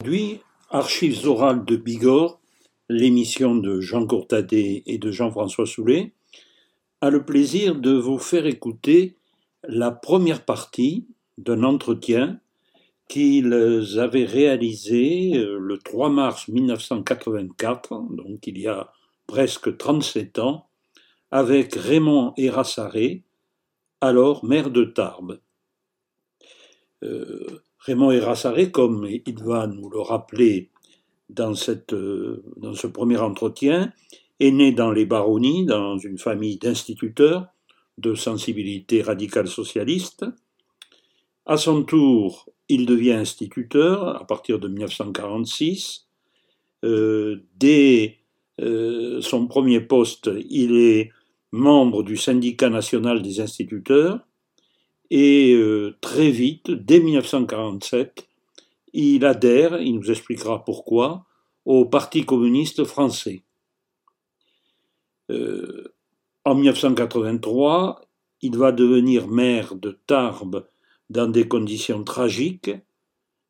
Aujourd'hui, Archives orales de Bigorre, l'émission de Jean Courtadet et de Jean-François Soulet, a le plaisir de vous faire écouter la première partie d'un entretien qu'ils avaient réalisé euh, le 3 mars 1984, donc il y a presque 37 ans, avec Raymond Erassaré, alors maire de Tarbes. Euh, Raymond Erassaré, comme il va nous le rappeler euh, dans ce premier entretien, est né dans les baronnies, dans une famille d'instituteurs de sensibilité radicale socialiste. À son tour, il devient instituteur à partir de 1946. Euh, dès euh, son premier poste, il est membre du syndicat national des instituteurs et euh, très vite, dès 1947, il adhère, il nous expliquera pourquoi, au Parti communiste français. Euh, en 1983, il va devenir maire de Tarbes dans des conditions tragiques,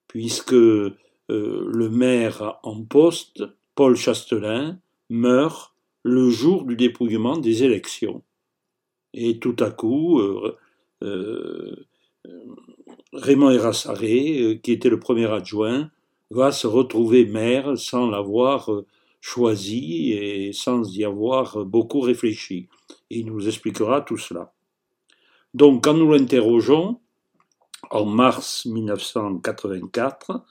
puisque euh, le maire en poste, Paul Chastelin, meurt le jour du dépouillement des élections. Et tout à coup, Raymond Erassaré, qui était le premier adjoint, va se retrouver maire sans l'avoir choisi et sans y avoir beaucoup réfléchi. Il nous expliquera tout cela. Donc, quand nous l'interrogeons, en mars 1984,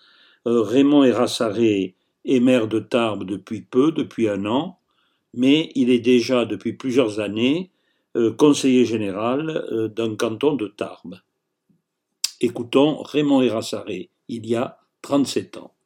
euh, Raymond Erassaré est maire de Tarbes depuis peu, depuis un an, mais il est déjà depuis plusieurs années euh, conseiller général euh, d'un canton de Tarbes. Écoutons Raymond Erassaré, il y a 37 ans.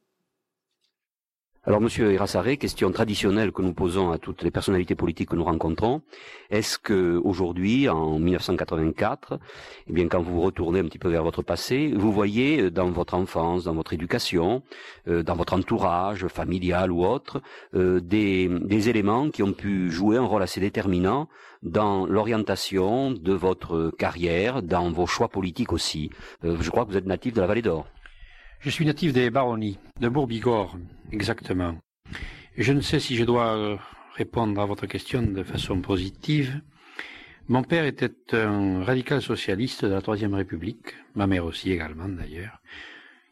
Alors, Monsieur Irassaré, question traditionnelle que nous posons à toutes les personnalités politiques que nous rencontrons. Est-ce que aujourd'hui, en 1984, eh bien, quand vous vous retournez un petit peu vers votre passé, vous voyez euh, dans votre enfance, dans votre éducation, euh, dans votre entourage familial ou autre, euh, des, des éléments qui ont pu jouer un rôle assez déterminant dans l'orientation de votre carrière, dans vos choix politiques aussi. je crois que vous êtes natif de la Vallée d'Or. Je suis natif des baronnies, de Bourbigorre, exactement. Je ne sais si je dois euh, répondre à votre question de façon positive. Mon père était un radical socialiste de la Troisième République, ma mère aussi également d'ailleurs.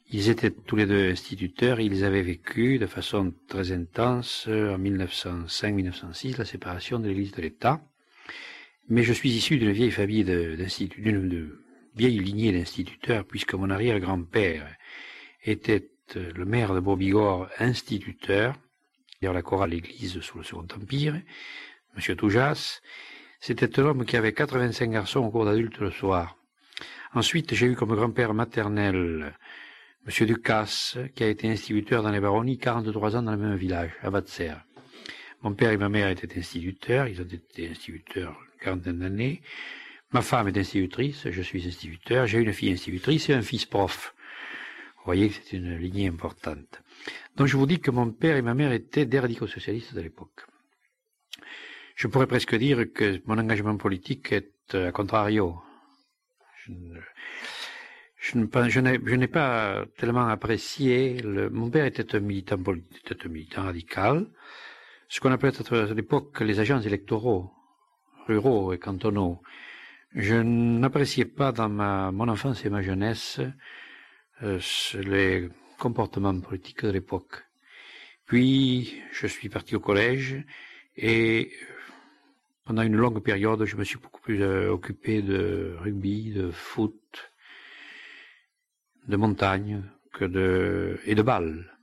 Ils étaient tous les deux instituteurs, ils avaient vécu de façon très intense euh, en 1905-1906 la séparation de l'Église de l'État. Mais je suis issu d'une vieille famille d'une vieille lignée d'instituteurs, puisque mon arrière-grand-père était euh, le maire de Bobigor, instituteur, d'ailleurs la chorale l'église sous le Second Empire, M. Toujas. C'était un homme qui avait 85 garçons au cours d'adulte le soir. Ensuite, j'ai eu comme grand-père maternel M. Ducasse, qui a été instituteur dans les baronnies 43 ans dans le même village, à Vatser. Mon père et ma mère étaient instituteurs, ils ont été instituteurs une quarantaine d'années. Ma femme est institutrice, je suis instituteur, j'ai une fille institutrice et un fils prof. Vous voyez que c'est une lignée importante. Donc je vous dis que mon père et ma mère étaient des radicaux socialistes de l'époque. Je pourrais presque dire que mon engagement politique est à contrario. Je, n'ai pas tellement apprécié. Mon père était un militant radical, ce qu'on appelait à l'époque les agents électoraux, ruraux et cantonaux. Je n'appréciais pas dans mon enfance et ma jeunesse euh, les comportements politiques de l'époque. Puis, je suis parti au collège et pendant une longue période, je me suis beaucoup plus euh, occupé de rugby, de foot, de montagne que de et de balle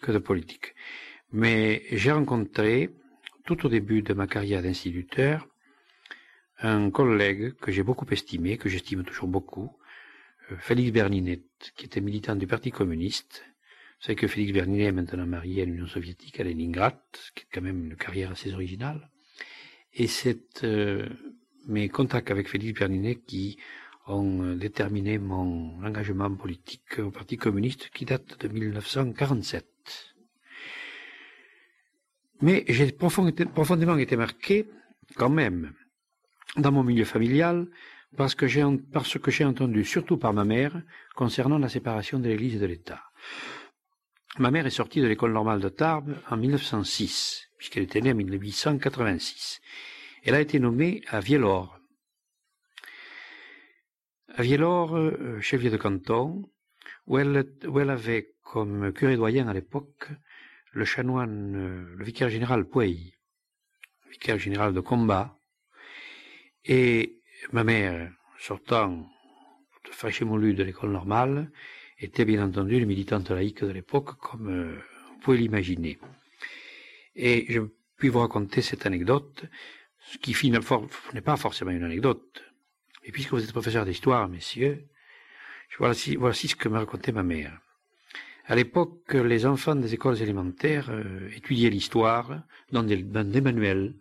que de politique. Mais j'ai rencontré tout au début de ma carrière d'instituteur un collègue que j'ai beaucoup estimé, que j'estime toujours beaucoup, euh, Félix Berninet, qui était militant du Parti communiste. Vous savez que Félix Berninet est maintenant marié à l'Union soviétique, à Leningrad, qui est quand même une carrière assez originale. Et c'est euh, mes contacts avec Félix Berninet qui ont euh, déterminé mon engagement politique au Parti communiste qui date de 1947. Mais j'ai profondément été marqué, quand même, dans mon milieu familial, parce que j'ai, entendu, surtout par ma mère, concernant la séparation de l'Église et de l'État. ma mère est sortie de l'école normale de Tarbes en 1906, puisqu'elle était née en 1886. Elle a été nommée à Vielor. À Vielor, euh, chef-lieu de canton, où elle, elle avait comme curé doyen à l'époque le chanoine, euh, le vicaire général Pouey, vicaire général de combat, et ma mère, sortant de Fréchémolu de l'école normale, était bien entendu une militante laïque de l'époque, comme euh, vous pouvez l'imaginer. Et je puis vous raconter cette anecdote, ce qui n'est pas forcément une anecdote. Et puisque vous êtes professeur d'histoire, messieurs, voici, ce que m'a raconté ma mère. À l'époque, les enfants des écoles élémentaires euh, étudiaient l'histoire dans des manuels.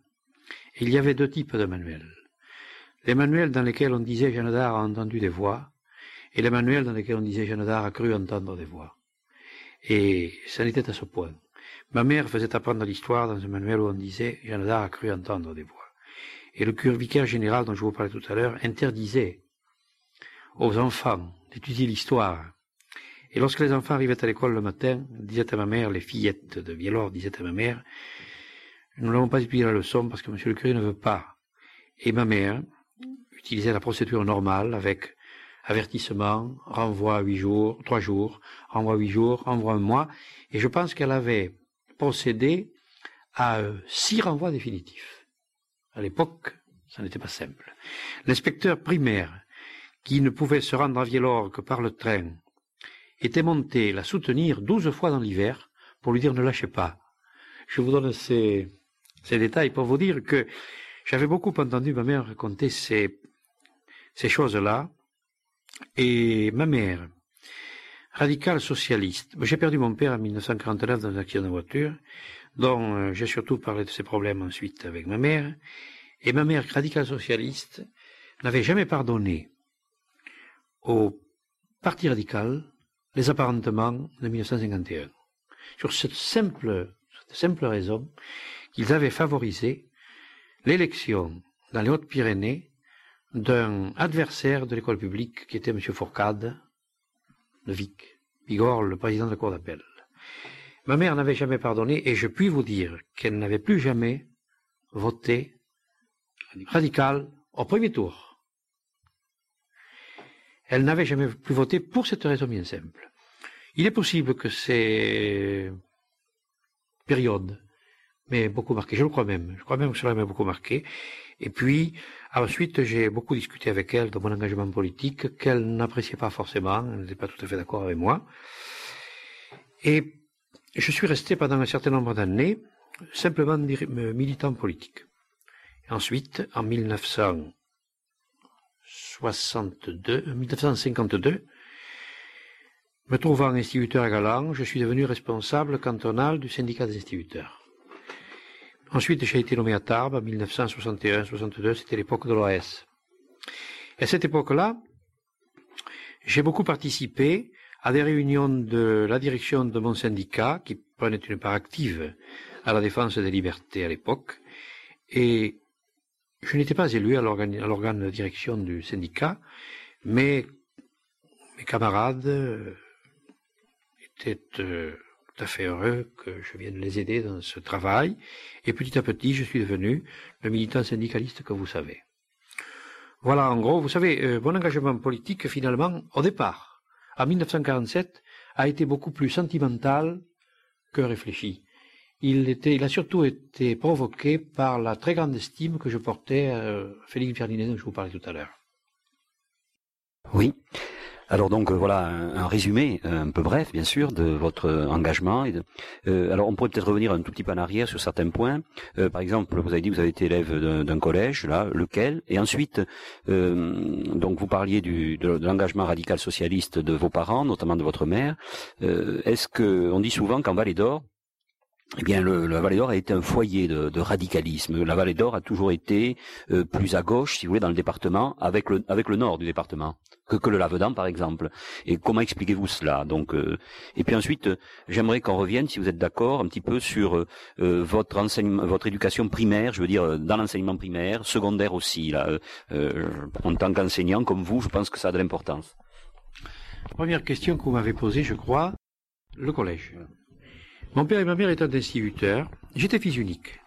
Et il y avait deux types de manuels. Les manuels dans lesquels on disait Jeanne a entendu des voix, et les manuels dans lesquels on disait Jeanne a cru entendre des voix. Et ça n'était à ce point. Ma mère faisait apprendre l'histoire dans un manuel où on disait Jeanne d'Arc a cru entendre des voix. Et le vicaire général dont je vous parlais tout à l'heure interdisait aux enfants d'étudier l'histoire. Et lorsque les enfants arrivaient à l'école le matin, disait à ma mère, les fillettes de Vielor disaient à ma mère, nous n'avons pas étudié la leçon parce que monsieur le curé ne veut pas. Et ma mère utilisait la procédure normale avec avertissement, renvoi huit jours, trois jours, renvoi huit jours, renvoi un mois, et je pense qu'elle avait procédé à euh, six renvois définitifs. À l'époque, ça n'était pas simple. L'inspecteur primaire, qui ne pouvait se rendre à Vielor que par le train, était monté la soutenir douze fois dans l'hiver pour lui dire ne lâchez pas. Je vous donne ces, ces détails pour vous dire que j'avais beaucoup entendu ma mère raconter ces, ces choses-là, et ma mère, radicale socialiste, j'ai perdu mon père en 1949 dans un accident de voiture, dont euh, j'ai surtout parlé de ses problèmes ensuite avec ma mère, et ma mère, radicale socialiste, n'avait jamais pardonné au Parti radical les apparentements de 1951. Sur cette simple, cette simple raison qu'ils avaient favorisé l'élection dans les Hautes-Pyrénées d'un adversaire de l'école publique qui était M. Fourcade de Vic, Bigorre, le président de la cour d'appel. Ma mère n'avait jamais pardonné et je puis vous dire qu'elle n'avait plus jamais voté radical au premier tour. Elle n'avait jamais plus voté pour cette raison bien simple. Il est possible que ces périodes m'aient beaucoup marqué, je le crois même, je crois même que cela m'a beaucoup marqué, et puis, ensuite, j'ai beaucoup discuté avec elle de mon engagement politique, qu'elle n'appréciait pas forcément, elle n'était pas tout à fait d'accord avec moi. Et je suis resté pendant un certain nombre d'années simplement militant politique. ensuite, en 1962, 1952, me trouvant instituteur à Galant, je suis devenu responsable cantonal du syndicat des instituteurs. Ensuite, j'ai été nommé à Tarbes en 1961-62, c'était l'époque de l'OAS. À cette époque-là, j'ai beaucoup participé à des réunions de la direction de mon syndicat, qui prenait une part active à la défense des libertés à l'époque, et je n'étais pas élu à l'organe de direction du syndicat, mais mes camarades étaient euh, tout à fait heureux que je vienne les aider dans ce travail. Et petit à petit, je suis devenu le militant syndicaliste que vous savez. Voilà, en gros, vous savez, euh, mon engagement politique, finalement, au départ, en 1947, a été beaucoup plus sentimental que réfléchi. Il, il a surtout été provoqué par la très grande estime que je portais à Félix Ferdinand dont je vous parlais tout à l'heure. Oui. Alors donc euh, voilà un, résumé un peu bref bien sûr de votre engagement. Euh, alors on pourrait peut-être revenir un tout petit peu en arrière sur certains points. Euh, par exemple, vous avez dit que vous avez été élève d'un collège, là, lequel? Et ensuite, donc vous parliez du, de, l'engagement radical socialiste de vos parents, notamment de votre mère. Est-ce que on dit souvent qu'en Vallée d'Or, eh bien, le, la Vallée d'Or a été un foyer de, de radicalisme. La Vallée d'Or a toujours été plus à gauche, si vous voulez, dans le département, avec le, avec le nord du département que, que le Lavedan, par exemple. Et comment expliquez-vous cela? Donc, euh, et puis ensuite, euh, j'aimerais qu'on revienne, si vous êtes d'accord, un petit peu sur euh, votre enseignement, votre éducation primaire, je veux dire dans l'enseignement primaire, secondaire aussi. Là, en tant qu'enseignant comme vous, je pense que ça a de l'importance. Première question que vous m'avez posée, je crois, le collège. Mon père et ma mère étaient instituteurs. J'étais fils unique.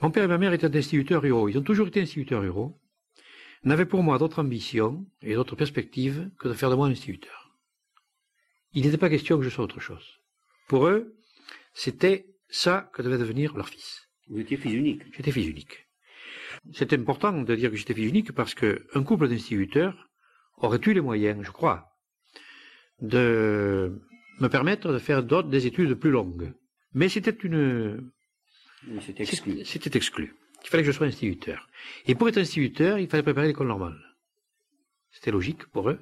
Mon père et ma mère étaient instituteurs ruraux. Ils ont toujours été instituteurs ruraux. N'avaient pour moi d'autres ambitions et d'autres perspectives que de faire de moi un instituteur. Il n'était pas question que je sois autre chose. Pour eux, c'était ça que devait devenir leur fils. Vous étiez fils unique. J'étais fils unique. C'est important de dire que j'étais fils unique parce qu'un couple d'instituteurs aurait eu les moyens, je crois, de me permettre de faire d'autres, des études plus longues. Mais c'était une... C'était exclu. C'était exclu. Il fallait que je sois instituteur. Et pour être instituteur, il fallait préparer l'école normale. C'était logique pour eux.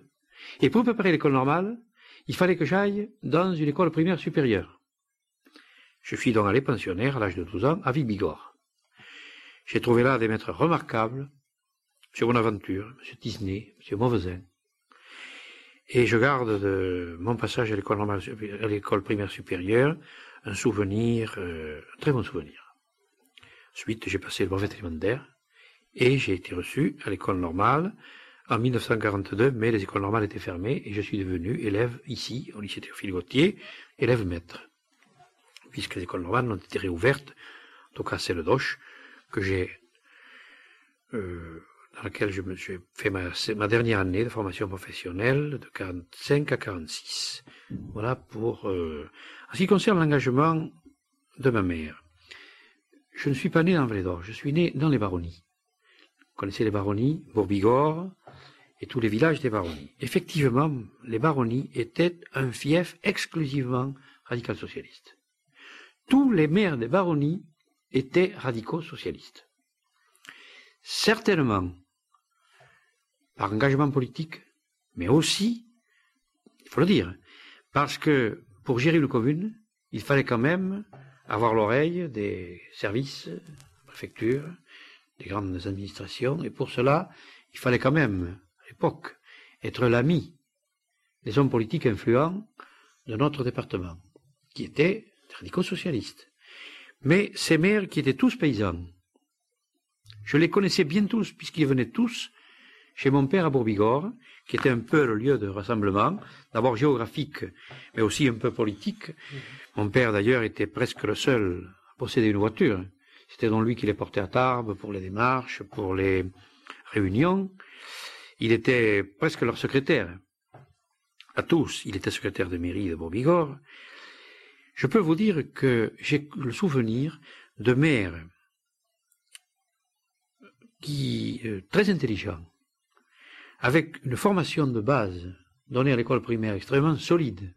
Et pour préparer l'école normale, il fallait que j'aille dans une école primaire supérieure. Je suis donc allé pensionnaire à l'âge de 12 ans à Ville-Bigorre. J'ai trouvé là des maîtres remarquables, M. Bonaventure, M. Disney, M. Mauvesin. Et je garde de mon passage à l'école primaire supérieure, un souvenir, euh, un très bon souvenir. Ensuite, j'ai passé le brevet élémentaire et j'ai été reçu à l'école normale en 1942, mais les écoles normales étaient fermées et je suis devenu élève ici, au lycée Théophile Gauthier, élève maître. Puisque les écoles normales ont été réouvertes, en tout cas celle que j'ai, euh, dans laquelle je fait ma, dernière année de formation professionnelle de 45 à 46. Voilà pour, euh, en ce qui concerne l'engagement de ma mère. Je ne suis pas né dans Vallée d'Or, je suis né dans les baronnies. Vous connaissez les baronnies, Bourbigor et tous les villages des baronnies. Effectivement, les baronnies étaient un fief exclusivement radical socialiste. Tous les maires des baronnies étaient radicaux socialistes. Certainement par engagement politique, mais aussi, il faut le dire, parce que pour gérer une commune, il fallait quand même avoir l'oreille des services, préfectures, des grandes administrations, et pour cela, il fallait quand même, à l'époque, être l'ami des hommes politiques influents de notre département, qui étaient radicaux socialistes. Mais ces maires qui étaient tous paysans, je les connaissais bien tous, puisqu'ils venaient tous chez mon père à Bourbigor, qui était un peu le lieu de rassemblement, d'abord géographique, mais aussi un peu politique. Mon père, d'ailleurs, était presque le seul à posséder une voiture. C'était donc lui qui les portait à Tarbes pour les démarches, pour les réunions. Il était presque leur secrétaire. À tous, il était secrétaire de mairie de Bourbigor. Je peux vous dire que j'ai le souvenir de maires qui, euh, très intelligents, avec une formation de base donnée à l'école primaire extrêmement solide,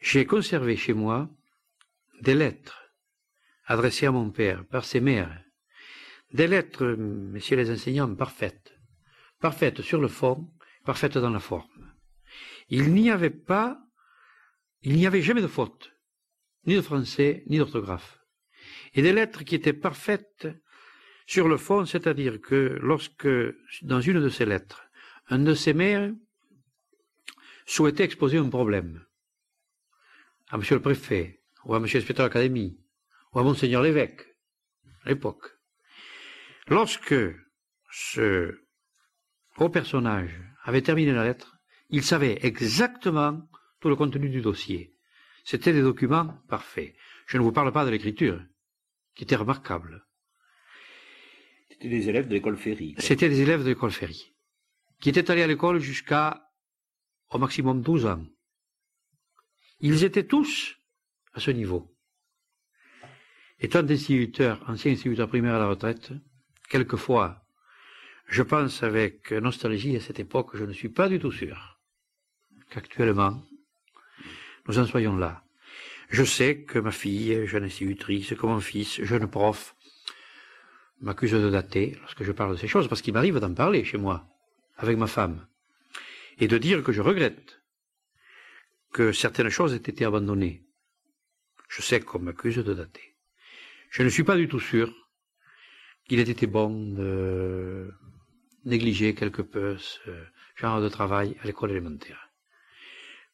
j'ai conservé chez moi des lettres adressées à mon père par ses mères, des lettres, messieurs les enseignants, parfaites, parfaites sur le fond, parfaites dans la forme. Il n'y avait pas, il n'y avait jamais de faute, ni de français, ni d'orthographe. Et des lettres qui étaient parfaites sur le fond, c'est-à-dire que lorsque, dans une de ces lettres, un de ses maires souhaitait exposer un problème à monsieur le préfet, ou à monsieur l'inspecteur d'académie, ou à monseigneur l'évêque, à l'époque, lorsque ce haut personnage avait terminé la lettre, il savait exactement tout le contenu du dossier. C'était des documents parfaits. Je ne vous parle pas de l'écriture, qui était remarquable. C'était des élèves de l'école Ferry. C'était des élèves de l'école Ferry, qui étaient allés à l'école jusqu'à au maximum 12 ans. Ils étaient tous à ce niveau. Étant instituteur, ancien instituteur primaire à la retraite, quelquefois, je pense avec nostalgie à cette époque, je ne suis pas du tout sûr qu'actuellement, nous en soyons là. Je sais que ma fille, jeune institutrice, que mon fils, jeune prof, m'accuse de dater lorsque je parle de ces choses, parce qu'il m'arrive d'en parler chez moi, avec ma femme, et de dire que je regrette que certaines choses aient été abandonnées. Je sais qu'on m'accuse de dater. Je ne suis pas du tout sûr qu'il ait été bon de négliger quelque peu ce genre de travail à l'école élémentaire.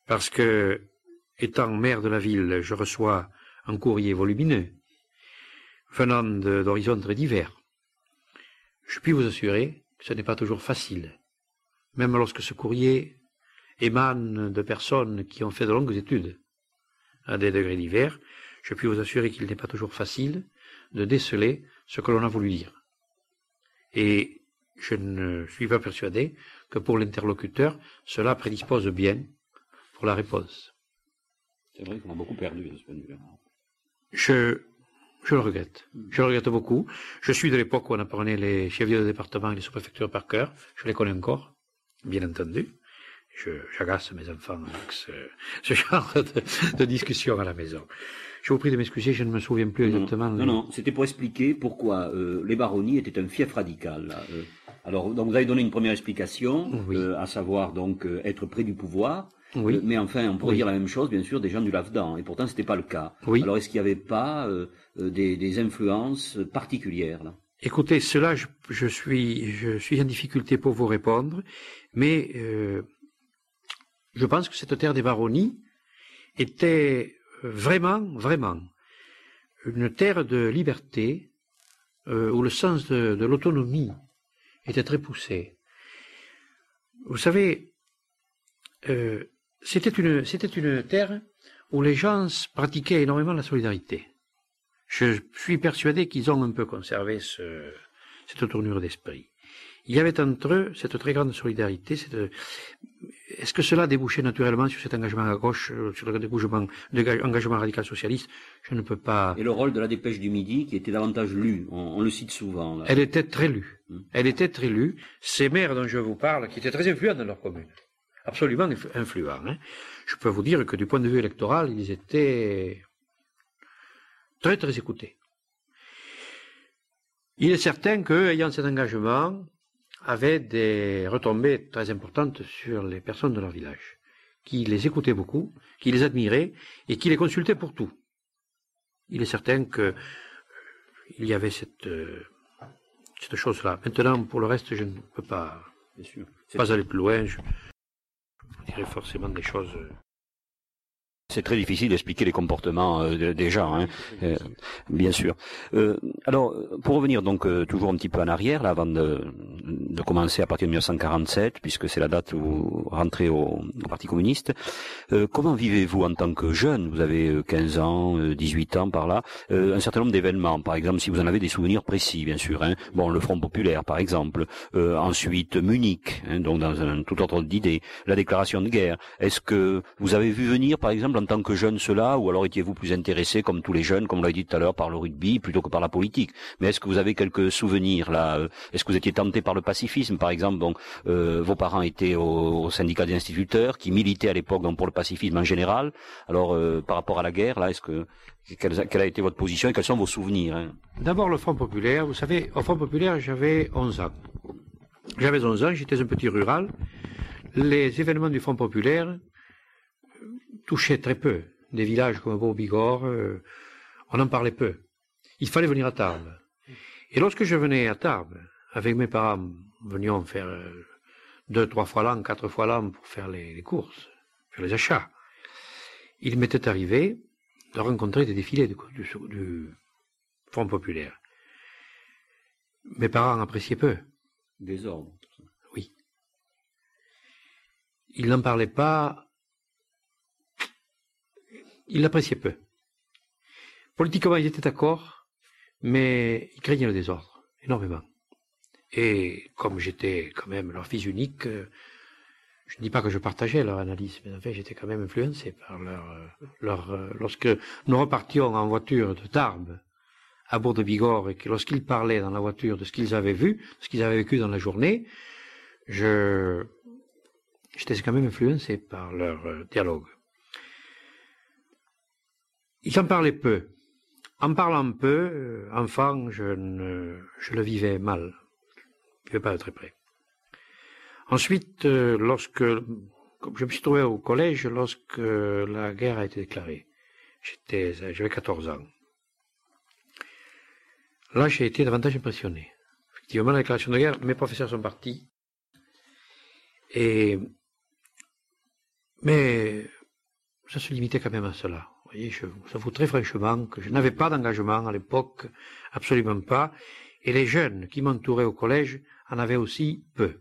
Parce que, étant maire de la ville, je reçois un courrier volumineux venant d'horizons très divers. Je puis vous assurer que ce n'est pas toujours facile, même lorsque ce courrier émane de personnes qui ont fait de longues études à des degrés divers, je puis vous assurer qu'il n'est pas toujours facile de déceler ce que l'on a voulu dire. Et je ne suis pas persuadé que pour l'interlocuteur, cela prédispose bien pour la réponse. C'est vrai qu'on a beaucoup perdu de ce point de vue-là. Je, je le regrette. Je le regrette beaucoup. Je suis de l'époque où on apprenait les chefs de département et les sous-préfectures par cœur. Je les connais encore, bien entendu. J'agace mes enfants avec ce, ce genre de, de, discussion à la maison. Je vous prie de m'excuser, je ne me souviens plus exactement. Non, non, c'était pour expliquer pourquoi euh, les baronnies étaient un fief radical. Là. Euh, alors, donc vous avez donné une première explication, Oui. euh, à savoir donc euh, être près du pouvoir. Oui. Euh, mais enfin, on pourrait Oui. dire la même chose, bien sûr, des gens du Lavdan, et pourtant c'était pas le cas. Oui. Alors, est-ce qu'il n'y avait pas euh, euh, des, des influences particulières là? Écoutez, cela, je, je suis, je suis en difficulté pour vous répondre, mais euh, je pense que cette terre des baronnies était vraiment, vraiment une terre de liberté où le sens de, de l'autonomie était très poussé. Vous savez, euh, c'était une, c'était une terre où les gens pratiquaient énormément la solidarité. Je suis persuadé qu'ils ont un peu conservé ce, cette tournure d'esprit. Il y avait entre eux cette très grande solidarité. Cette... Est-ce que cela débouchait naturellement sur cet engagement à gauche, euh, sur le débouchement, engagement radical socialiste? Je ne peux pas. Et le rôle de la dépêche du Midi, qui était davantage lu, on, on le cite souvent. Là. Elle était très lue. Hmm. Elle était très lue. Ces maires dont je vous parle, qui étaient très influents dans leur commune, absolument influ- influents. hein. Je peux vous dire que du point de vue électoral, ils étaient très très écoutés. Il est certain qu'eux, ayant cet engagement, avaient des retombées très importantes sur les personnes de leur village, qui les écoutaient beaucoup, qui les admiraient et qui les consultaient pour tout. Il est certain que euh, il y avait cette, euh, cette chose-là. Maintenant, pour le reste, je ne peux pas, Bien sûr. C'est- pas aller plus loin. Je, forcément des choses. C'est très difficile d'expliquer les comportements euh, de- des gens, hein, euh, bien sûr. Euh, alors, pour revenir donc euh, toujours un petit peu en arrière, là, avant de, de commencer à partir de 1947, puisque c'est la date où vous rentrez au, au Parti communiste, euh, comment vivez-vous en tant que jeune? Vous avez euh, 15 ans, euh, 18 ans par là, un certain nombre d'événements, par exemple, si vous en avez des souvenirs précis, bien sûr. Hein, bon, le Front populaire, par exemple. Ensuite, Munich, hein, donc dans un tout ordre d'idées. La déclaration de guerre. Est-ce que vous avez vu venir, par exemple, en tant que jeune cela, ou alors étiez-vous plus intéressé, comme tous les jeunes, comme on l'a dit tout à l'heure, par le rugby plutôt que par la politique? Mais est-ce que vous avez quelques souvenirs là euh, Est-ce que vous étiez tenté par le pacifisme, par exemple? Donc, euh, vos parents étaient au, syndicat des instituteurs, qui militaient à l'époque donc pour le pacifisme en général. Alors, euh, par rapport à la guerre, là, est-ce que quelle a été votre position et quels sont vos souvenirs hein? D'abord, le Front populaire. Vous savez, au Front populaire, j'avais 11 ans. J'avais 11 ans, j'étais un petit rural. Les événements du Front populaire touchaient très peu. Des villages comme Bourg-Bigorre, euh, on en parlait peu. Il fallait venir à Tarbes. Et lorsque je venais à Tarbes, avec mes parents, venions faire euh, deux, trois fois l'an, quatre fois l'an pour faire les, les courses, faire les achats. Il m'était arrivé de rencontrer des défilés du, du, du Front populaire. Mes parents appréciaient peu. Désordre. Oui. Ils n'en parlaient pas. Ils l'appréciaient peu. Politiquement, ils étaient d'accord, mais ils craignaient le désordre, énormément. Et comme j'étais quand même leur fils unique, euh, je ne dis pas que je partageais leur analyse, mais en fait, j'étais quand même influencé par leur, euh, euh, Lorsque nous repartions en voiture de Tarbes à Bourg de Bigorre et que lorsqu'ils parlaient dans la voiture de ce qu'ils avaient vu, de ce qu'ils avaient vécu dans la journée, je j'étais quand même influencé par leur dialogue. Ils en parlaient peu. En parlant peu, euh, enfant, je, ne, je le vivais mal. Je ne vivais pas de très près. Ensuite, euh, lorsque je me suis trouvé au collège lorsque la guerre a été déclarée. J'étais, j'avais 14 ans. Là, j'ai été davantage impressionné. Effectivement, la déclaration de guerre, mes professeurs sont partis. Et, mais, ça se limitait quand même à cela. Voyez, je vous avoue très franchement que je n'avais pas d'engagement à l'époque, absolument pas. Et les jeunes qui m'entouraient au collège en avaient aussi peu.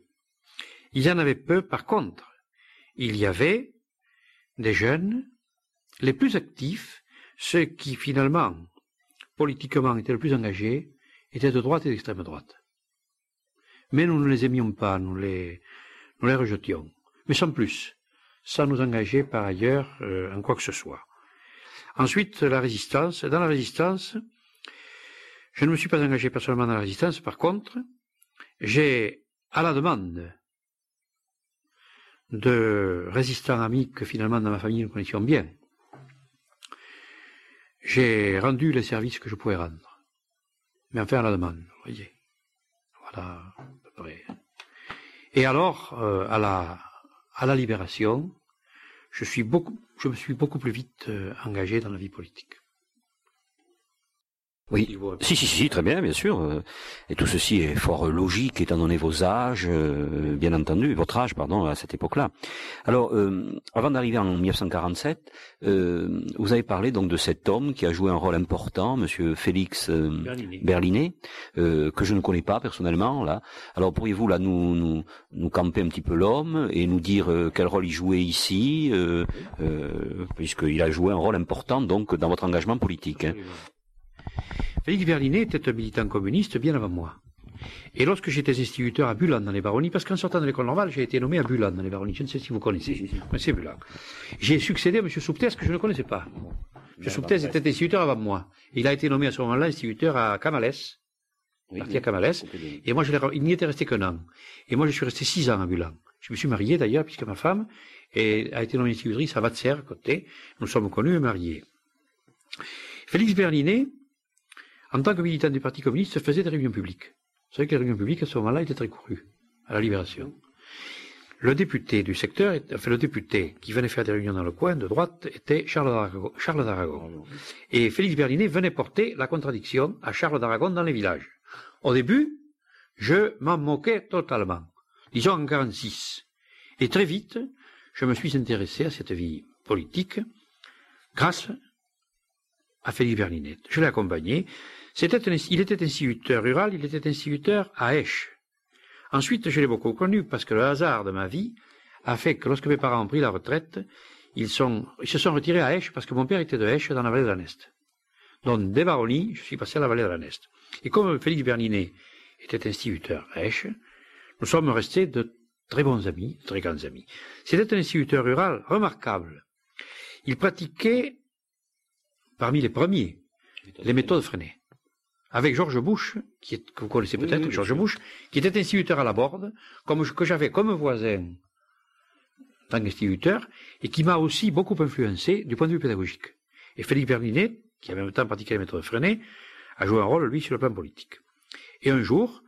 Ils en avaient peu, par contre. Il y avait des jeunes les plus actifs, ceux qui finalement, politiquement, étaient le plus engagés, étaient de droite et d'extrême droite. Mais nous ne les aimions pas, nous les, nous les rejetions. Mais sans plus, sans nous engager par ailleurs euh, en quoi que ce soit. Ensuite, la résistance. Dans la résistance, je ne me suis pas engagé personnellement dans la résistance. Par contre, j'ai, à la demande de résistants amis que finalement dans ma famille nous connaissions bien, j'ai rendu les services que je pouvais rendre. Mais enfin à la demande, vous voyez. Voilà, à peu près. Et alors, euh, à, la, à la libération, je, suis beaucoup, je me suis beaucoup plus vite euh, engagé dans la vie politique. Oui, si, si, si, très bien, bien sûr. Euh, et tout ceci est fort logique, étant donné vos âges, euh, bien entendu, votre âge, pardon, à cette époque-là. Alors, euh, avant d'arriver en 1947, vous avez parlé donc de cet homme qui a joué un rôle important, Monsieur Félix Berlinet, que je ne connais pas personnellement. Là, alors pourriez-vous là nous, nous, nous camper un petit peu l'homme et nous dire quel rôle il jouait ici, puisqu'il a joué un rôle important donc dans votre engagement politique. Hein. Félix Verlinet était un militant communiste bien avant moi. Et lorsque j'étais instituteur à Bulan dans les baronnies, parce qu'en sortant de l'école normale, j'ai été nommé à Bulan dans les baronnies, je ne sais si vous connaissez, c'est Bulan. J'ai succédé à M. Souptès que je ne connaissais pas. M. Souptès était instituteur avant moi. Il a été nommé à ce moment-là instituteur à Camales, parti à Camales, et moi je il n'y était resté qu'un an. Et moi je suis resté six ans à Bulan. Je me suis marié d'ailleurs, puisque ma femme a été nommée institutrice à Vatser, à côté. Nous sommes connus et mariés. Félix Berlinet, en tant que militant du Parti communiste, faisait des réunions publiques. Vous savez que les réunions publiques, à ce moment-là, étaient très courues, à la Libération. Le député du secteur, le député qui venait faire des réunions dans le coin de droite, était Charles d'Aragon. Et Félix Berlinet venait porter la contradiction à Charles d'Aragon dans les villages. Au début, je m'en moquais totalement, disons en 46. Et très vite, je me suis intéressé à cette vie politique grâce à Félix Berlinet. Je l'ai accompagné il était instituteur rural, il était instituteur à Esch. Ensuite, je l'ai beaucoup connu parce que le hasard de ma vie a fait que lorsque mes parents ont pris la retraite, ils, se sont retirés à Esch parce que mon père était de Esch dans la vallée de la Neste. Donc, des baronnies, je suis passé à la vallée de la Neste. Et comme Félix Berninet était instituteur à Esch, nous sommes restés de très bons amis, de très grands amis. C'était un instituteur rural remarquable. Il pratiquait, parmi les premiers, les méthodes freinées avec Georges Bush, qui est, que vous connaissez peut-être, Georges Bush, qui était instituteur à la Borde, comme que j'avais comme voisin tant qu'instituteur, et qui m'a aussi beaucoup influencé du point de vue pédagogique. Et Félix Berninet, qui en même temps pratiqué les méthodes freinées, a joué un rôle, lui, sur le plan politique. Et un jour,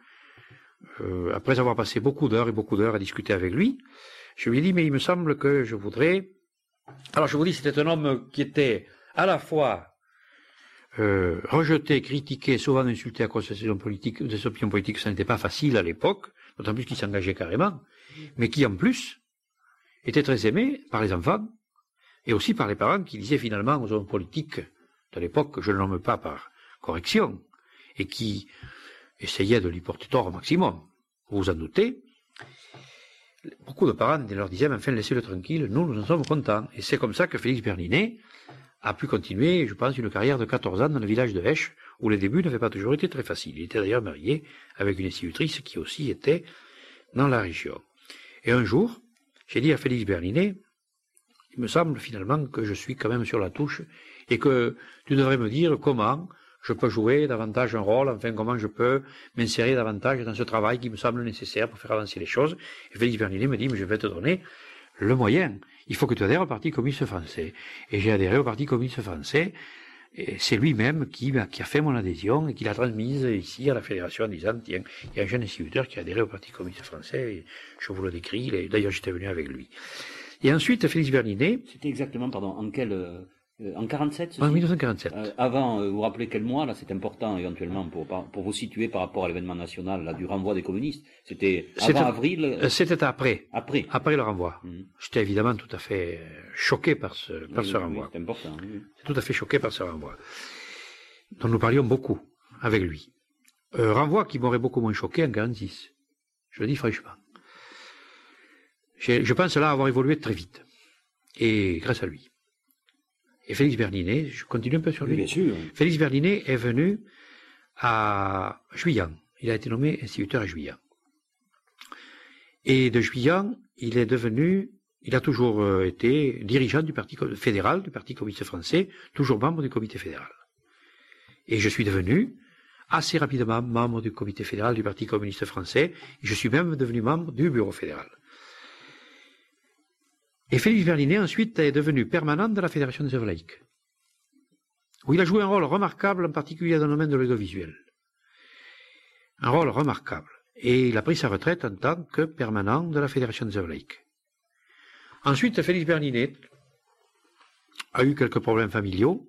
euh, après avoir passé beaucoup d'heures et beaucoup d'heures à discuter avec lui, je lui ai dit, mais il me semble que je voudrais... Alors je vous dis, c'était un homme qui était à la fois euh, rejeté, critiqué, souvent insulté à cause de ses opinions politiques, politiques, ça n'était pas facile à l'époque, d'autant plus qu'il s'engageait carrément, mais qui en plus était très aimé par les enfants et aussi par les parents qui disaient finalement aux hommes politiques de l'époque, je ne nomme pas par correction, et qui essayaient de lui porter tort au maximum. Vous vous en doutez, beaucoup de parents leur disaient, mais enfin, laissez-le tranquille, nous, nous en sommes contents. Et c'est comme ça que Félix Berlinet a pu continuer, je pense, une carrière de 14 ans dans le village de Hesch, où les débuts n'avaient pas toujours été très faciles. Il était d'ailleurs marié avec une institutrice qui aussi était dans la région. Et un jour, j'ai dit à Félix Berlinet, il me semble finalement que je suis quand même sur la touche et que tu devrais me dire comment je peux jouer davantage un rôle, enfin comment je peux m'insérer davantage dans ce travail qui me semble nécessaire pour faire avancer les choses. Et Félix Berlinet me dit, mais je vais te donner le moyen il faut que tu adhères au Parti communiste français. Et j'ai adhéré au Parti communiste français. Et c'est lui-même qui, qui, a fait mon adhésion et qui l'a transmise ici à la fédération en disant, il y a un jeune instituteur qui a adhéré au Parti communiste français, je vous le décris, d'ailleurs j'étais venu avec lui. Et ensuite, Félix Berlinet. C'était exactement, pardon, en quel, euh, en 47 En 1947. Euh, avant, euh, vous vous rappelez quel mois, là, c'est important éventuellement pour, pour vous situer par rapport à l'événement national là, du renvoi des communistes. C'était avant avril C'était après. Après. Après le renvoi. Mhm. J'étais évidemment tout à fait choqué par ce, par ce renvoi. c'est important. Oui. Tout à fait choqué par ce renvoi. dont nous parlions beaucoup avec lui. Renvoi qui m'aurait beaucoup moins choqué en 46. Je le dis franchement. Je pense là avoir évolué très vite. Et grâce à lui. Et Félix Berlinet, je continue un peu sur lui. bien sûr. Félix Berlinet est venu à Juillan. Il a été nommé instituteur à Juillan. Et de Juillan, il est devenu, il a toujours euh, été dirigeant du Parti fédéral, du Parti communiste français, toujours membre du comité fédéral. Et je suis devenu assez rapidement membre du comité fédéral du Parti communiste français, et je suis même devenu membre du bureau fédéral. Et Félix Berlinet ensuite est devenu permanent de la Fédération des œuvres où il a joué un rôle remarquable, en particulier dans le domaine de l'audiovisuel. Un rôle remarquable. Et il a pris sa retraite en tant que permanent de la Fédération des œuvres. Ensuite, Félix Berlinet a eu quelques problèmes familiaux.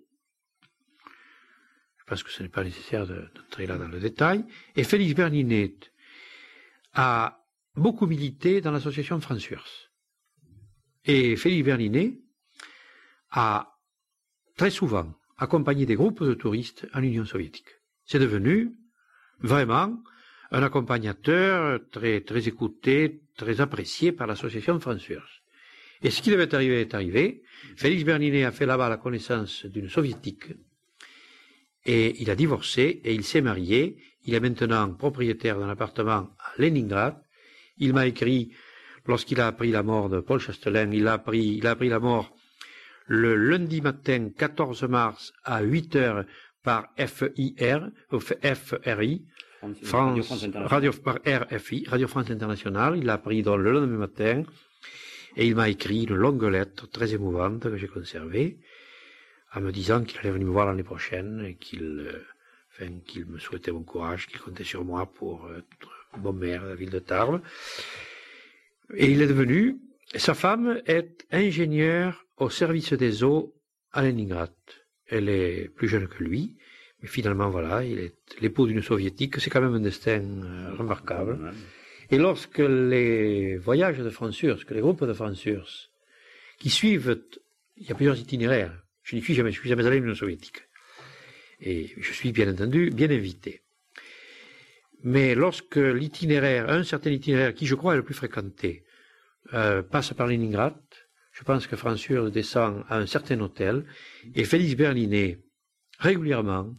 Je pense que ce n'est pas nécessaire d'entrer là dans le détail. Et Félix Berlinet a beaucoup milité dans l'association Fransurs. Et Félix Berlinet a très souvent accompagné des groupes de touristes en Union soviétique. C'est devenu vraiment un accompagnateur très, très écouté, très apprécié par l'association Fransurs. Et ce qui devait arriver est arrivé. Félix Berlinet a fait là-bas la connaissance d'une soviétique et il a divorcé et il s'est marié. Il est maintenant propriétaire d'un appartement à Leningrad. Il m'a écrit lorsqu'il a appris la mort de Paul Chastelain, il a appris, il a appris la mort le lundi matin 14 mars à 8 heures par FIR, FRI, France, Radio, par RFI, Radio France Internationale. Il l'a appris dans le lendemain matin et il m'a écrit une longue lettre très émouvante que j'ai conservée en me disant qu'il allait venir me voir l'année prochaine et qu'il euh, enfin, qu'il me souhaitait bon courage, qu'il comptait sur moi pour être bon maire de la ville de Tarbes. Et il est devenu, sa femme est ingénieure au service des eaux à Leningrad. Elle est plus jeune que lui, mais finalement, voilà, il est l'époux d'une soviétique. C'est quand même un destin euh, remarquable. Et lorsque les voyages de Fransurs, que les groupes de Fransurs, qui suivent, il y a plusieurs itinéraires. Je n'y suis jamais, je suis jamais allé en Union soviétique. Et je suis bien entendu bien invité. Mais lorsque l'itinéraire, un certain itinéraire qui je crois est le plus fréquenté, euh, passe par Leningrad, je pense que Fransur descend à un certain hôtel et Félix Berlinet, régulièrement,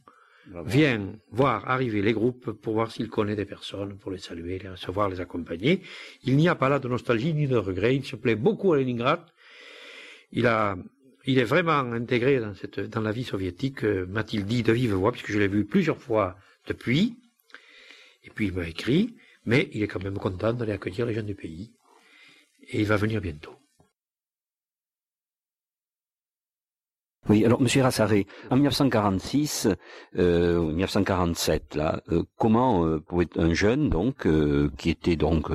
vient voir arriver les groupes pour voir s'il connaît des personnes, pour les saluer, les recevoir, les accompagner. Il n'y a pas là de nostalgie ni de regret. Il se plaît beaucoup à Leningrad. Il a, il est vraiment intégré dans cette, dans la vie soviétique, euh, m'a-t-il dit de vive voix, puisque je l'ai vu plusieurs fois depuis. Et puis il m'a écrit, mais il est quand même content d'aller accueillir les jeunes du pays. Et il va venir bientôt. Oui, alors Monsieur Rassaré, en 1946, euh, 1947, là, euh, comment euh, pouvait un jeune donc euh, qui était donc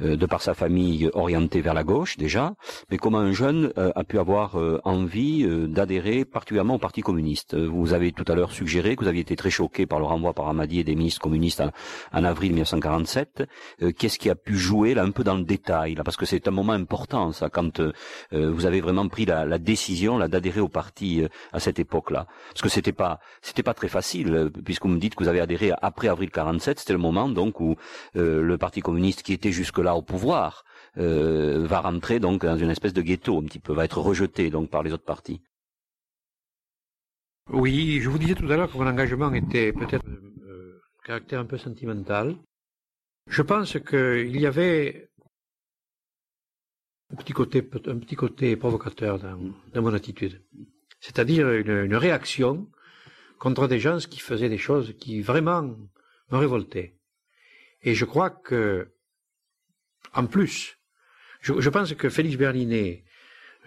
de par sa famille orienté vers la gauche déjà, mais comment un jeune a pu avoir envie d'adhérer particulièrement au Parti communiste? Vous avez tout à l'heure suggéré que vous aviez été très choqué par le renvoi par Amadi des ministres communistes en, avril 1947. Qu'est-ce qui a pu jouer là un peu dans le détail là, parce que c'est un moment important ça quand vous avez vraiment pris la, la décision là d'adhérer au parti euh, à cette époque-là Parce que c'était pas c'était pas très facile, euh, puisque vous me dites que vous avez adhéré après avril 47, c'était le moment donc où euh, le Parti communiste qui était jusque-là au pouvoir va rentrer donc dans une espèce de ghetto un petit peu, va être rejeté donc par les autres partis. Oui, je vous disais tout à l'heure que mon engagement était peut-être euh, caractère un peu sentimental. Je pense qu'il y avait un petit côté, un petit côté provocateur dans mon attitude c'est-à-dire une, réaction contre des gens qui faisaient des choses qui vraiment me révoltaient. Et je crois que, en plus, je, pense que Félix Berlinet,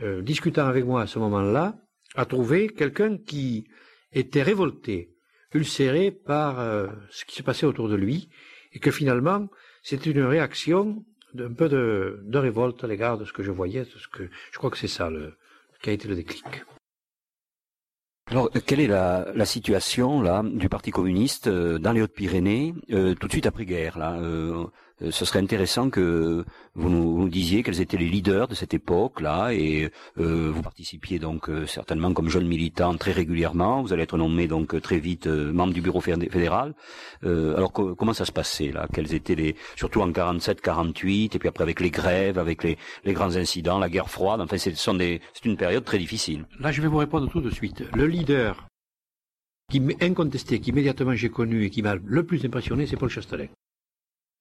euh, discutant avec moi à ce moment-là, a trouvé quelqu'un qui était révolté, ulcéré par euh, ce qui se passait autour de lui, et que finalement, c'était une réaction d'un peu de, révolte à l'égard de ce que je voyais, de ce que je crois que c'est ça le, qui a été le déclic. Alors, euh, quelle est la, la, situation là du Parti communiste euh, dans les Hautes-Pyrénées euh, tout de suite après guerre là ce serait intéressant que vous nous, disiez quels étaient les leaders de cette époque-là, et euh, vous participiez donc euh, certainement comme jeune militant très régulièrement. Vous allez être nommé donc très vite membre du bureau fédéral. alors comment ça se passait là? Quels étaient les, surtout en 47, 48, et puis après avec les grèves, avec les, les grands incidents, la guerre froide. Enfin, c'est une période très difficile. Là, je vais vous répondre tout de suite. Le leader qui incontesté, qu'immédiatement j'ai connu et qui m'a le plus impressionné, c'est Paul Chastelin.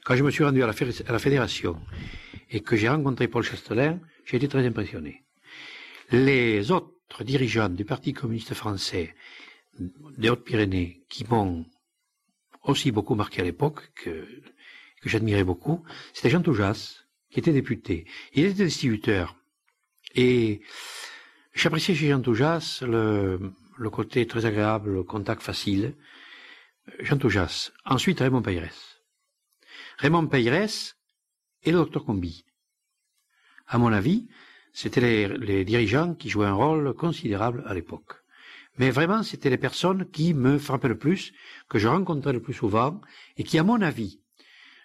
Quand je me suis rendu à la, fédération et que j'ai rencontré Paul Chastelin, j'ai été très impressionné. Les autres dirigeants du Parti communiste français des Hautes-Pyrénées qui m'ont aussi beaucoup marqué à l'époque, que, que j'admirais beaucoup, c'était Jean Toujas, qui était député. Il était distributeur. Et j'appréciais chez Jean Toujas le, le côté très agréable, le contact facile. Jean Toujas. Ensuite, Raymond Peyres. Raymond Peyres et le docteur Combi. À mon avis, c'était les, dirigeants qui jouaient un rôle considérable à l'époque. Mais vraiment, c'était les personnes qui me frappaient le plus, que je rencontrais le plus souvent, et qui, à mon avis,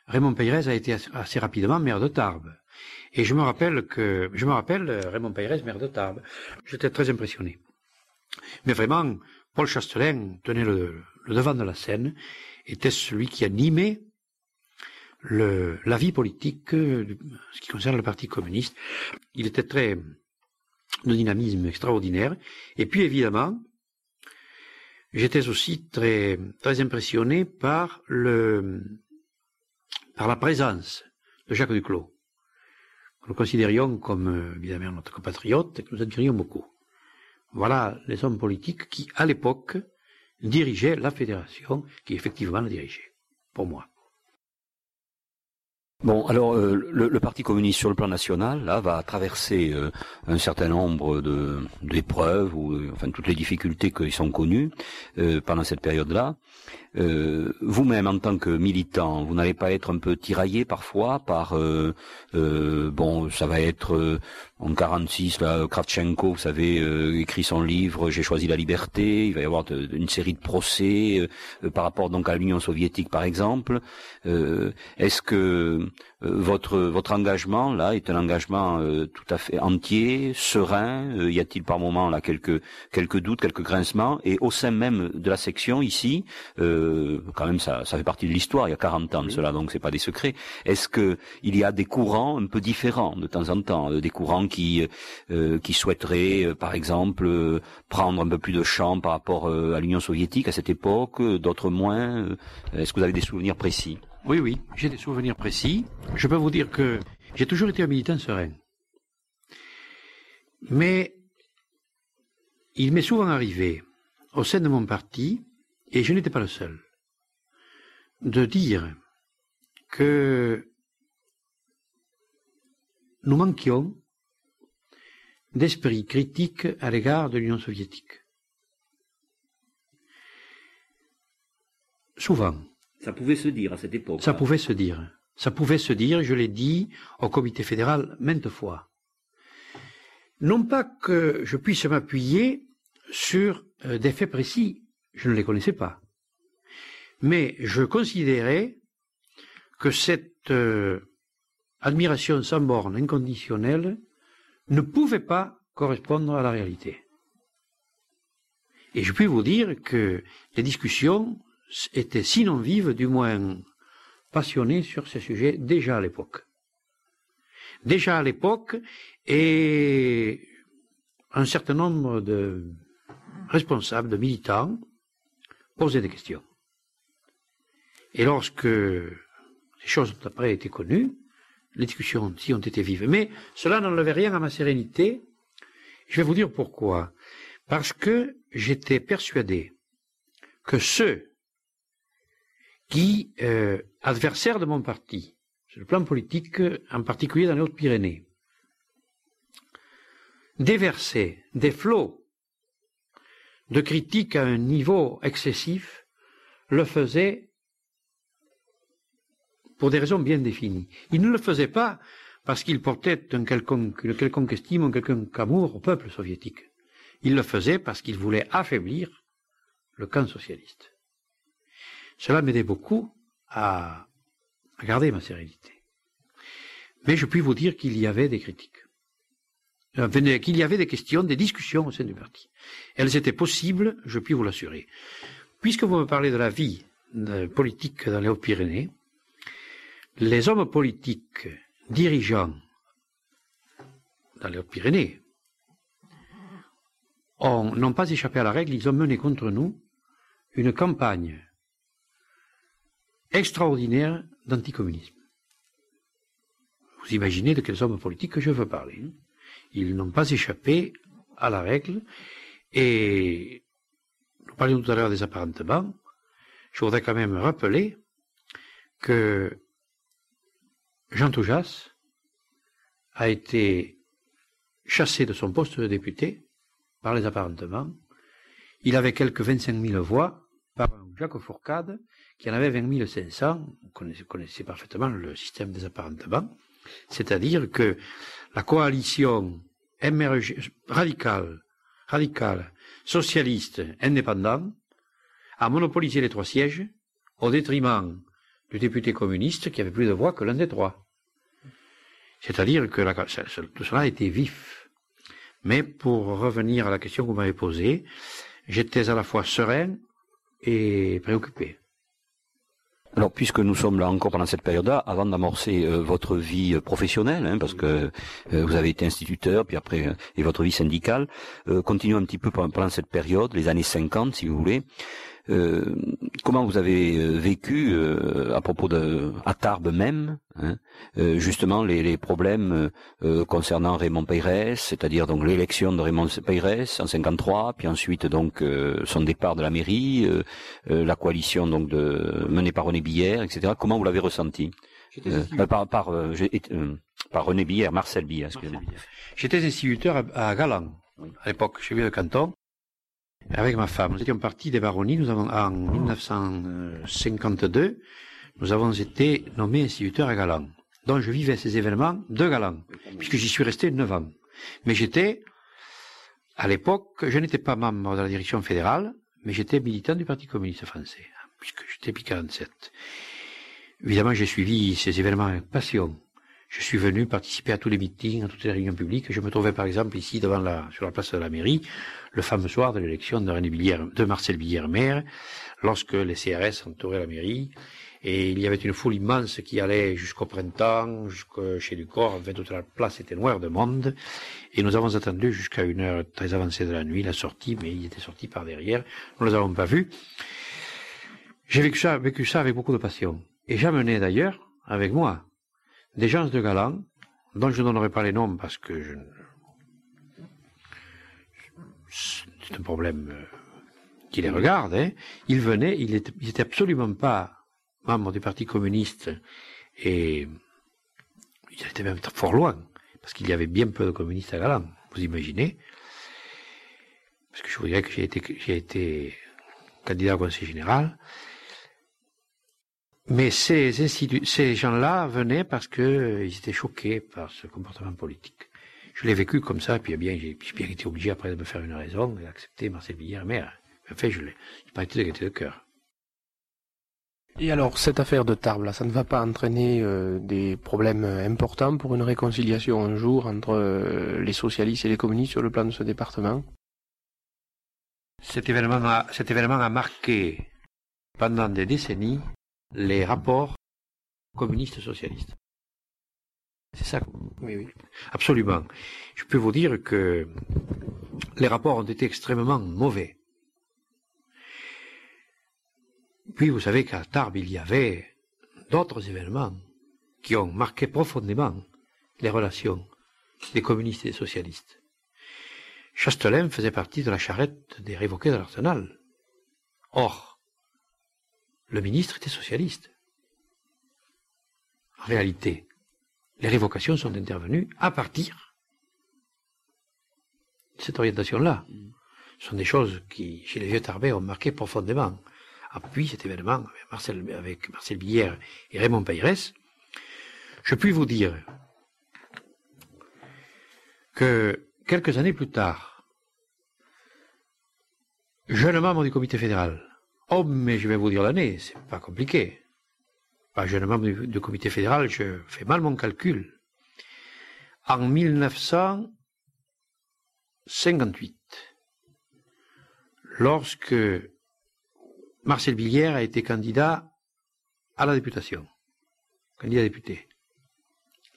Raymond Peyres a été assez rapidement maire de Tarbes. Et je me rappelle que, je me rappelle Raymond Peyres, maire de Tarbes. J'étais très impressionné. Mais vraiment, Paul Chastelin tenait le, devant de la scène, était celui qui animait le, la vie politique, euh, ce qui concerne le Parti communiste. Il était très de dynamisme extraordinaire. Et puis évidemment, j'étais aussi très très impressionné par le par la présence de Jacques Duclos, que nous considérions comme euh, évidemment notre compatriote et que nous admirions beaucoup. Voilà les hommes politiques qui, à l'époque, dirigeaient la fédération, qui effectivement la dirigeait, pour moi. Bon, alors euh, le, Parti communiste sur le plan national, là, va traverser euh, un certain nombre de d'épreuves ou euh, enfin toutes les difficultés qui sont connues pendant cette période-là. Vous-même, en tant que militant, vous n'allez pas être un peu tiraillé parfois par bon, ça va être en 46, là, Kravchenko, vous savez, euh, écrit son livre J'ai choisi la liberté. Il va y avoir une série de procès euh, euh, par rapport donc à l'Union soviétique, par exemple. Est-ce que votre votre engagement là est un engagement tout à fait entier, serein Y a-t-il par moment là quelques quelques doutes, quelques grincements? Et au sein même de la section ici, quand même ça ça fait partie de l'histoire. Il y a 40 ans de cela, donc c'est pas des secrets. Est-ce que il y a des courants un peu différents de temps en temps, des courants qui euh, qui souhaiteraient, euh, par exemple, euh, prendre un peu plus de champ par rapport à l'Union soviétique à cette époque, d'autres moins? Est-ce que vous avez des souvenirs précis? Oui, oui, j'ai des souvenirs précis. Je peux vous dire que j'ai toujours été un militant serein. Mais il m'est souvent arrivé, au sein de mon parti, et je n'étais pas le seul, de dire que nous manquions d'esprit critique à l'égard de l'Union soviétique. Souvent. Ça pouvait se dire à cette époque. Ça pouvait se dire. Ça pouvait se dire, je l'ai dit au comité fédéral maintes fois. Non pas que je puisse m'appuyer sur euh, des faits précis, je ne les connaissais pas. Mais je considérais que cette euh, admiration sans borne inconditionnelle ne pouvait pas correspondre à la réalité. Et je puis vous dire que les discussions étaient sinon vives, du moins passionnées sur ces sujets déjà à l'époque. Déjà à l'époque, et un certain nombre de responsables, de militants, posaient des questions. Et lorsque les choses ont après été connues, les discussions si ont été vives. Mais cela n'enlevait rien à ma sérénité. Je vais vous dire pourquoi. Parce que j'étais persuadé que ceux qui, euh, adversaires de mon parti, sur le plan politique, en particulier dans les Hautes-Pyrénées, déversaient des flots de critiques à un niveau excessif, le faisaient pour des raisons bien définies. Il ne le faisait pas parce qu'il portait un quelconque, une quelconque estime, un quelconque amour au peuple soviétique. Il le faisait parce qu'il voulait affaiblir le camp socialiste. Cela m'aidait beaucoup à Gardez ma sérénité. Mais je puis vous dire qu'il y avait des critiques. Qu'il y avait des questions, des discussions au sein du parti. Elles étaient possibles, je puis vous l'assurer. Puisque vous me parlez de la vie politique dans les Hautes-Pyrénées, les hommes politiques dirigeants dans les Hautes-Pyrénées n'ont pas échappé à la règle, ils ont mené contre nous une campagne extraordinaire d'anticommunisme. Vous imaginez de quels hommes politiques je veux parler. Hein. Ils n'ont pas échappé à la règle et nous parlions tout à l'heure des apparentements. Je voudrais quand même rappeler que Jean Toujas a été chassé de son poste de député par les apparentements. Il avait quelques 25 000 voix par Jacques Fourcade qui en avait 20 500. Vous connaissez, parfaitement le système des apparentements. C'est-à-dire que la coalition radicale, radicale, socialiste, indépendant, a monopolisé les trois sièges au détriment du député communiste qui avait plus de voix que l'un des trois. C'est-à-dire que tout cela était vif. Mais pour revenir à la question que vous m'avez posée, j'étais à la fois serein et préoccupé. Alors, puisque nous sommes là encore pendant cette période-là, avant d'amorcer euh, votre vie euh, professionnelle, hein, parce que euh, vous avez été instituteur, puis après, et votre vie syndicale, continuons un petit peu pendant cette période, les années 50, si vous voulez. Euh, comment vous avez euh, vécu euh, à propos de à Tarbes même, hein, justement les, les problèmes concernant Raymond Peyrès, c'est-à-dire donc l'élection de Raymond Peyrès en 53, puis ensuite donc son départ de la mairie, la coalition donc de menée par René Billère, etc. Comment vous l'avez ressenti par, par, par René Billère, Marcel Billère. J'étais instituteur à, à Galan, à l'époque, chez le canton avec ma femme. Nous étions partis des baronnies. Nous avons, en 1952, nous avons été nommés instituteurs à Galan. Donc je vivais ces événements de Galan, puisque j'y suis resté neuf ans. Mais j'étais, à l'époque, je n'étais pas membre de la direction fédérale, mais j'étais militant du Parti communiste français, puisque j'étais puis 47. Évidemment, j'ai suivi ces événements avec passion. Je suis venu participer à tous les meetings, à toutes les réunions publiques. Je me trouvais par exemple ici devant la, sur la place de la mairie, le fameux soir de l'élection de René de Marcel Billière maire, lorsque les CRS entouraient la mairie. Et il y avait une foule immense qui allait jusqu'au printemps, jusqu'au chez du corps. En fait, toute la place était noire de monde. Et nous avons attendu jusqu'à une heure très avancée de la nuit la sortie, mais il était sorti par derrière. Nous ne les avons pas vus. J'ai vécu ça, vécu ça avec beaucoup de passion. Et j'amenais d'ailleurs avec moi des gens de Galant, dont je ne donnerai pas les noms parce que je... c'est un problème euh, qui les regarde, hein. ils venaient, ils n'étaient absolument pas membres du Parti communiste et ils étaient même fort loin, parce qu'il y avait bien peu de communistes à Galant, vous imaginez. Parce que je vous dirais que j'ai été, j'ai été candidat au conseil général, mais ces, ces gens-là venaient parce qu'ils euh, étaient choqués par ce comportement politique. Je l'ai vécu comme ça, puis eh bien, j'ai bien été obligé après de me faire une raison et d'accepter Marcel Billière mais En fait, je l'ai pas été de gaieté de cœur. Et alors, cette affaire de Tarbes, là, ça ne va pas entraîner euh, des problèmes importants pour une réconciliation un jour entre euh, les socialistes et les communistes sur le plan de ce département? Cet événement, a, cet événement a marqué pendant des décennies les rapports communistes-socialistes. C'est ça Oui, oui. Absolument. Je peux vous dire que les rapports ont été extrêmement mauvais. Puis vous savez qu'à Tarbes, il y avait d'autres événements qui ont marqué profondément les relations des communistes et des socialistes. Chastelain faisait partie de la charrette des révoqués de l'Arsenal. Or, le ministre était socialiste. En réalité, les révocations sont intervenues à partir de cette orientation-là. Ce sont des choses qui, chez les vieux Tarbais, ont marqué profondément. Après cet événement avec Marcel, avec Billière et Raymond Payrès, je puis vous dire que quelques années plus tard, jeune membre du comité fédéral, Oh, mais je vais vous dire l'année, c'est pas compliqué. pas jeune membre du, comité fédéral, je fais mal mon calcul. En 1958, lorsque Marcel Billière a été candidat à la députation, candidat député,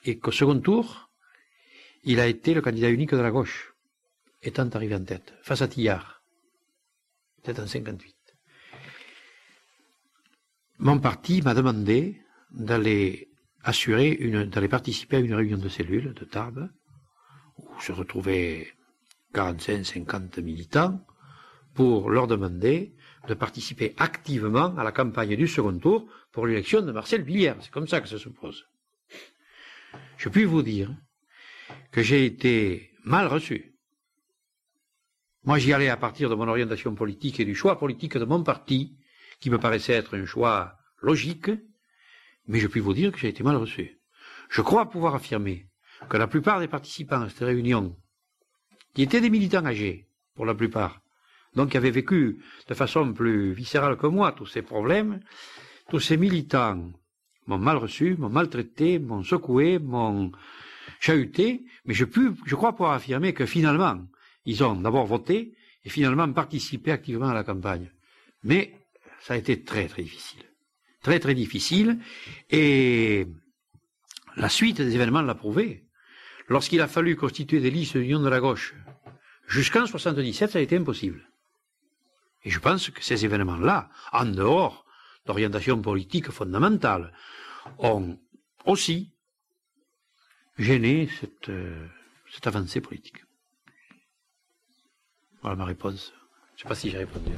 et qu'au second tour, il a été le candidat unique de la gauche, étant arrivé en tête, face à Tillard. C'était en 58 mon parti m'a demandé d'aller assurer d'aller participer à une réunion de cellules de Tarbes, où se retrouvaient 45, 50 militants, pour leur demander de participer activement à la campagne du second tour pour l'élection de Marcel Villiers. C'est comme ça que ça se pose. Je puis vous dire que j'ai été mal reçu. Moi, j'y allais à partir de mon orientation politique et du choix politique de mon parti, qui me paraissait être un choix logique, mais je puis vous dire que j'ai été mal reçu. Je crois pouvoir affirmer que la plupart des participants à cette réunion, qui étaient des militants âgés, pour la plupart, donc qui avaient vécu de façon plus viscérale que moi tous ces problèmes, tous ces militants m'ont mal reçu, m'ont maltraité, m'ont secoué, m'ont chahuté, mais je, puis, je crois pouvoir affirmer que finalement, ils ont d'abord voté et finalement participé activement à la campagne. Mais ça a été très très difficile. Très très difficile. Et la suite des événements l'a prouvé. Lorsqu'il a fallu constituer des listes d'union de la gauche, jusqu'en 77, ça a été impossible. Et je pense que ces événements-là, en dehors d'orientation politique fondamentale, ont aussi gêné cette, euh, cette avancée politique. Voilà ma réponse. Je ne sais pas si j'ai répondu.